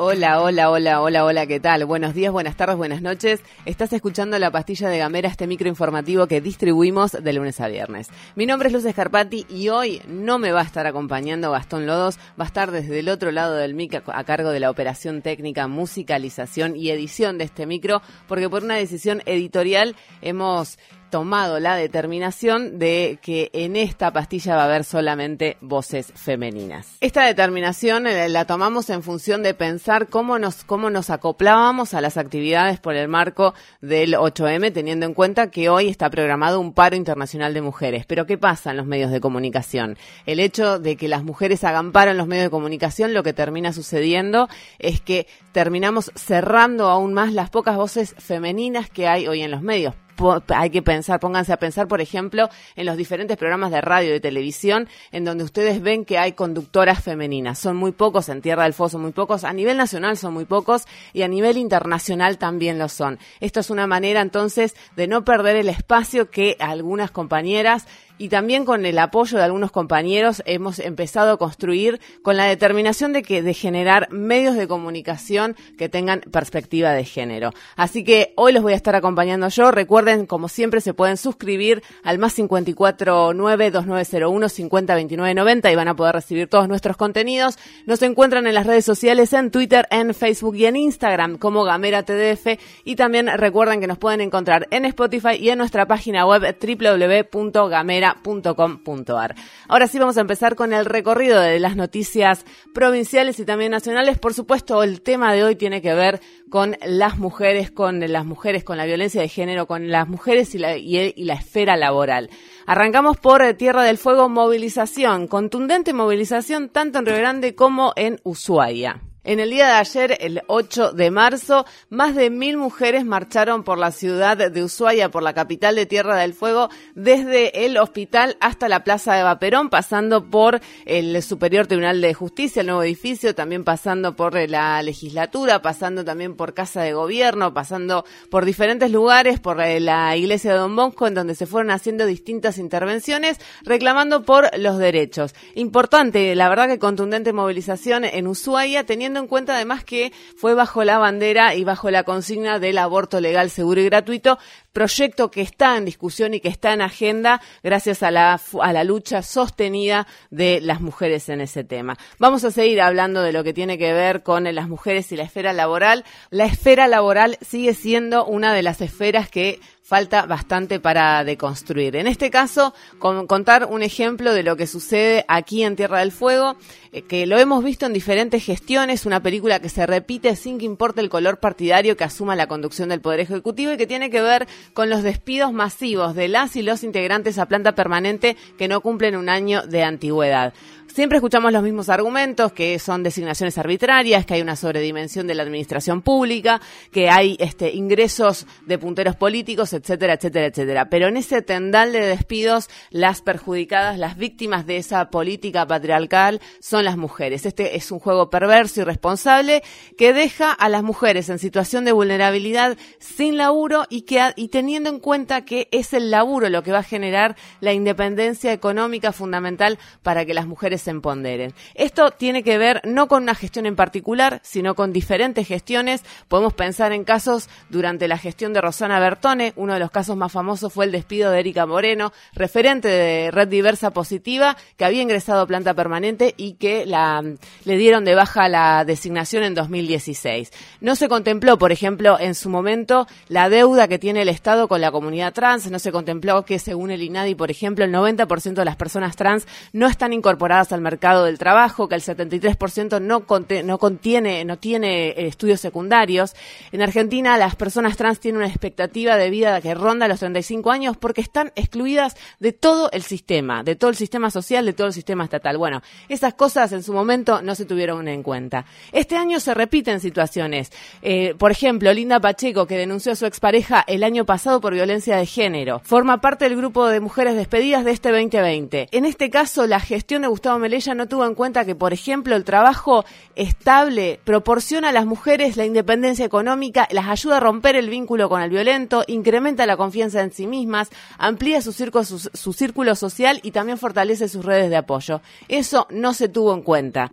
Hola, hola, hola, hola, hola, ¿qué tal? Buenos días, buenas tardes, buenas noches. Estás escuchando la pastilla de Gamera, este microinformativo que distribuimos de lunes a viernes. Mi nombre es Luz Escarpati y hoy no me va a estar acompañando Gastón Lodos, va a estar desde el otro lado del mic a cargo de la operación técnica, musicalización y edición de este micro, porque por una decisión editorial hemos tomado la determinación de que en esta pastilla va a haber solamente voces femeninas. Esta determinación eh, la tomamos en función de pensar cómo nos, cómo nos acoplábamos a las actividades por el marco del 8M, teniendo en cuenta que hoy está programado un paro internacional de mujeres. Pero ¿qué pasa en los medios de comunicación? El hecho de que las mujeres hagan paro en los medios de comunicación, lo que termina sucediendo es que terminamos cerrando aún más las pocas voces femeninas que hay hoy en los medios hay que pensar, pónganse a pensar, por ejemplo, en los diferentes programas de radio y de televisión, en donde ustedes ven que hay conductoras femeninas. Son muy pocos en Tierra del Fuego, son muy pocos. A nivel nacional son muy pocos y a nivel internacional también lo son. Esto es una manera entonces de no perder el espacio que algunas compañeras y también con el apoyo de algunos compañeros hemos empezado a construir con la determinación de que de generar medios de comunicación que tengan perspectiva de género. Así que hoy los voy a estar acompañando yo. Recuerden, como siempre, se pueden suscribir al más 549 2901 502990 y van a poder recibir todos nuestros contenidos. Nos encuentran en las redes sociales, en Twitter, en Facebook y en Instagram como Gamera TDF y también recuerden que nos pueden encontrar en Spotify y en nuestra página web www.gamera Ahora sí vamos a empezar con el recorrido de las noticias provinciales y también nacionales. Por supuesto, el tema de hoy tiene que ver con las mujeres, con las mujeres, con la violencia de género, con las mujeres y la, y la esfera laboral. Arrancamos por Tierra del Fuego, movilización, contundente movilización tanto en Río Grande como en Ushuaia. En el día de ayer, el 8 de marzo, más de mil mujeres marcharon por la ciudad de Ushuaia, por la capital de Tierra del Fuego, desde el hospital hasta la Plaza de Vaperón, pasando por el Superior Tribunal de Justicia, el nuevo edificio, también pasando por la legislatura, pasando también por Casa de Gobierno, pasando por diferentes lugares, por la iglesia de Don Bosco, en donde se fueron haciendo distintas intervenciones, reclamando por los derechos. Importante, la verdad que contundente movilización en Ushuaia, teniendo en cuenta además que fue bajo la bandera y bajo la consigna del aborto legal, seguro y gratuito, proyecto que está en discusión y que está en agenda gracias a la, a la lucha sostenida de las mujeres en ese tema. Vamos a seguir hablando de lo que tiene que ver con las mujeres y la esfera laboral. La esfera laboral sigue siendo una de las esferas que falta bastante para deconstruir. En este caso, contar un ejemplo de lo que sucede aquí en Tierra del Fuego, eh, que lo hemos visto en diferentes gestiones, una película que se repite sin que importe el color partidario que asuma la conducción del Poder Ejecutivo y que tiene que ver con los despidos masivos de las y los integrantes a planta permanente que no cumplen un año de antigüedad. Siempre escuchamos los mismos argumentos, que son designaciones arbitrarias, que hay una sobredimensión de la administración pública, que hay este, ingresos de punteros políticos, etcétera, etcétera, etcétera. Pero en ese tendal de despidos, las perjudicadas, las víctimas de esa política patriarcal son las mujeres. Este es un juego perverso y responsable que deja a las mujeres en situación de vulnerabilidad sin laburo y que y teniendo en cuenta que es el laburo lo que va a generar la independencia económica fundamental para que las mujeres se empoderen. Esto tiene que ver no con una gestión en particular, sino con diferentes gestiones. Podemos pensar en casos durante la gestión de Rosana Bertone, uno de los casos más famosos fue el despido de Erika Moreno, referente de Red Diversa Positiva, que había ingresado a planta permanente y que le dieron de baja la designación en 2016. No se contempló, por ejemplo, en su momento la deuda que tiene el Estado con la comunidad trans, no se contempló que según el INADI, por ejemplo, el 90% de las personas trans no están incorporadas al mercado del trabajo, que el 73% no, no contiene, no tiene eh, estudios secundarios. En Argentina las personas trans tienen una expectativa de vida que ronda los 35 años porque están excluidas de todo el sistema, de todo el sistema social, de todo el sistema estatal. Bueno, esas cosas en su momento no se tuvieron en cuenta. Este año se repiten situaciones. Eh, por ejemplo, Linda Pacheco, que denunció a su expareja el año pasado por violencia de género, forma parte del grupo de mujeres despedidas de este 2020. En este caso, la gestión de Gustavo Melella no tuvo en cuenta que, por ejemplo, el trabajo estable proporciona a las mujeres la independencia económica, las ayuda a romper el vínculo con el violento, incrementa la confianza en sí mismas, amplía su círculo, social y también fortalece sus redes de apoyo. Eso no se tuvo en cuenta.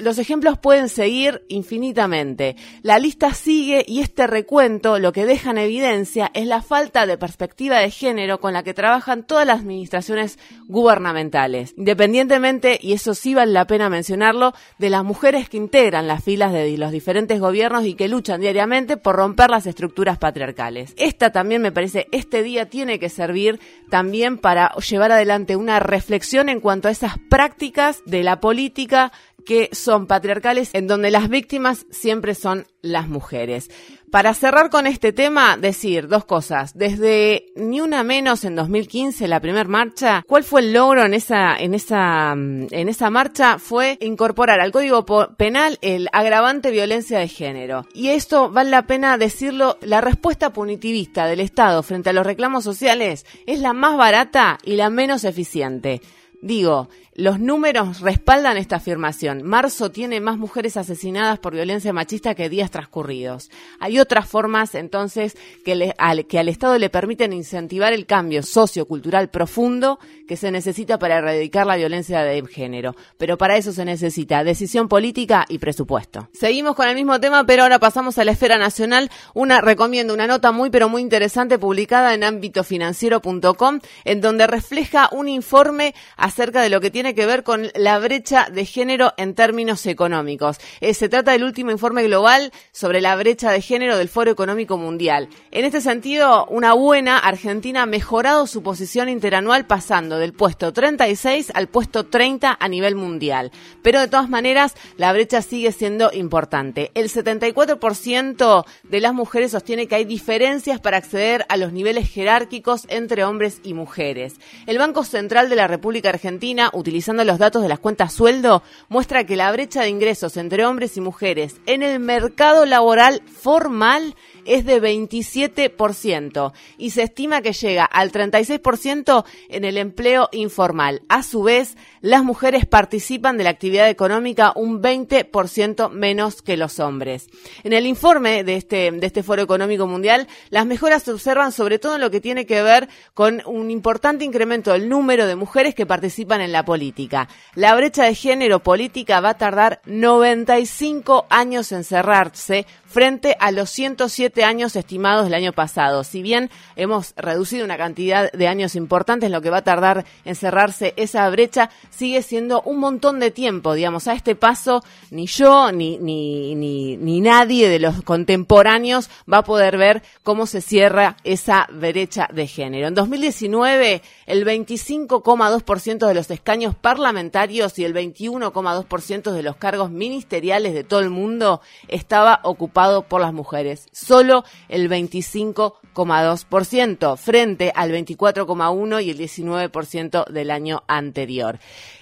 Los ejemplos pueden seguir infinitamente. La lista sigue y este recuento lo que deja en evidencia es la falta de perspectiva de género con la que trabajan todas las administraciones gubernamentales. Independientemente, y eso sí vale la pena mencionarlo, de las mujeres que integran las filas de los diferentes gobiernos y que luchan diariamente por romper las estructuras patriarcales. Esta también me parece, este día tiene que servir también para llevar adelante una reflexión en cuanto a esas prácticas de la política que son patriarcales en donde las víctimas siempre son las mujeres. Para cerrar con este tema, decir dos cosas. Desde Ni Una Menos en 2015, la primera marcha, ¿cuál fue el logro en esa, en esa, en esa marcha? Fue incorporar al Código Penal el agravante violencia de género. Y esto vale la pena decirlo, la respuesta punitivista del Estado frente a los reclamos sociales es la más barata y la menos eficiente. Digo, los números respaldan esta afirmación. Marzo tiene más mujeres asesinadas por violencia machista que días transcurridos. Hay otras formas, entonces, que, al, que al Estado le permiten incentivar el cambio sociocultural profundo que se necesita para erradicar la violencia de género. Pero para eso se necesita decisión política y presupuesto. Seguimos con el mismo tema, pero ahora pasamos a la esfera nacional. Una, recomiendo una nota muy, pero muy interesante publicada en ámbitofinanciero.com, en donde refleja un informe acerca de lo que tiene que ver con la brecha de género en términos económicos. Eh, se trata del último informe global sobre la brecha de género del Foro Económico Mundial. En este sentido, una buena, Argentina ha mejorado su posición interanual pasando del puesto 36 al puesto 30 a nivel mundial. Pero de todas maneras, la brecha sigue siendo importante. El 74% de las mujeres sostiene que hay diferencias para acceder a los niveles jerárquicos entre hombres y mujeres. El Banco Central de la República Argentina utiliza utilizando los datos de las cuentas sueldo, muestra que la brecha de ingresos entre hombres y mujeres en el mercado laboral formal es de 27% y se estima que llega al 36% en el empleo informal. A su vez, las mujeres participan de la actividad económica un 20% menos que los hombres. En el informe de este, de este Foro Económico Mundial, las mejoras se observan sobre todo en lo que tiene que ver con un importante incremento del número de mujeres que participan en la política. La brecha de género política va a tardar 95 años en cerrarse frente a los 107 años estimados del año pasado. Si bien hemos reducido una cantidad de años importantes, lo que va a tardar en cerrarse esa brecha sigue siendo un montón de tiempo. Digamos, a este paso ni yo ni, ni, ni, ni nadie de los contemporáneos va a poder ver cómo se cierra esa brecha de género. En 2019, el 25,2% de los escaños parlamentarios y el 21,2% de los cargos ministeriales de todo el mundo estaba ocupado por las mujeres, solo el 25,2% frente al 24,1 y el 19% del año anterior.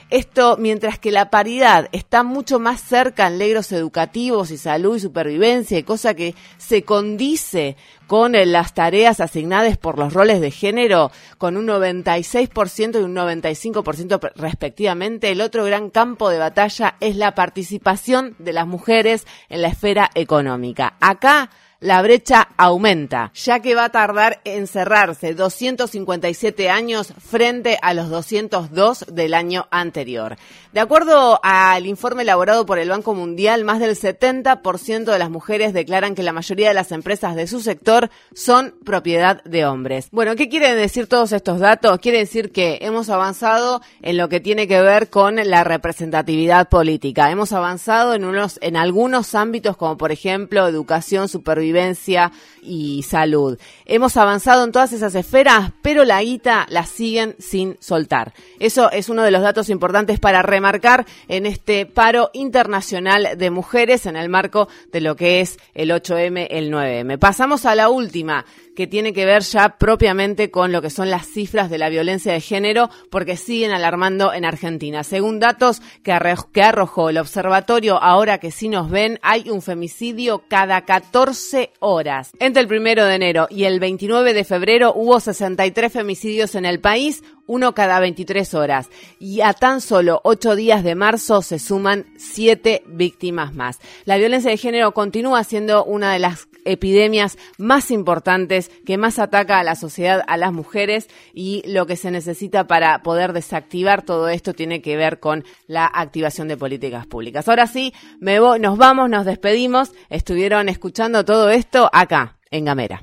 Esto mientras que la paridad está mucho más cerca en legros educativos y salud y supervivencia, cosa que se condice con las tareas asignadas por los roles de género, con un 96% y un 95% respectivamente. El otro gran campo de batalla es la participación de las mujeres en la esfera económica. Acá la brecha aumenta, ya que va a tardar en cerrarse 257 años frente a los 202 del año anterior. De acuerdo al informe elaborado por el Banco Mundial, más del 70% de las mujeres declaran que la mayoría de las empresas de su sector son propiedad de hombres. Bueno, ¿qué quieren decir todos estos datos? Quiere decir que hemos avanzado en lo que tiene que ver con la representatividad política. Hemos avanzado en unos en algunos ámbitos como por ejemplo educación, supervisión vivencia y salud. Hemos avanzado en todas esas esferas, pero la guita la siguen sin soltar. Eso es uno de los datos importantes para remarcar en este paro internacional de mujeres en el marco de lo que es el 8M, el 9M. Pasamos a la última que tiene que ver ya propiamente con lo que son las cifras de la violencia de género, porque siguen alarmando en Argentina. Según datos que, arrojó el observatorio, ahora que sí nos ven, hay un femicidio cada 14 horas. Entre el primero de enero y el 29 de febrero hubo 63 femicidios en el país, uno cada 23 horas. Y a tan solo ocho días de marzo se suman siete víctimas más. La violencia de género continúa siendo una de las epidemias más importantes que más ataca a la sociedad, a las mujeres y lo que se necesita para poder desactivar todo esto tiene que ver con la activación de políticas públicas. Ahora sí, me voy, nos vamos, nos despedimos. Estuvieron escuchando todo esto acá, en Gamera.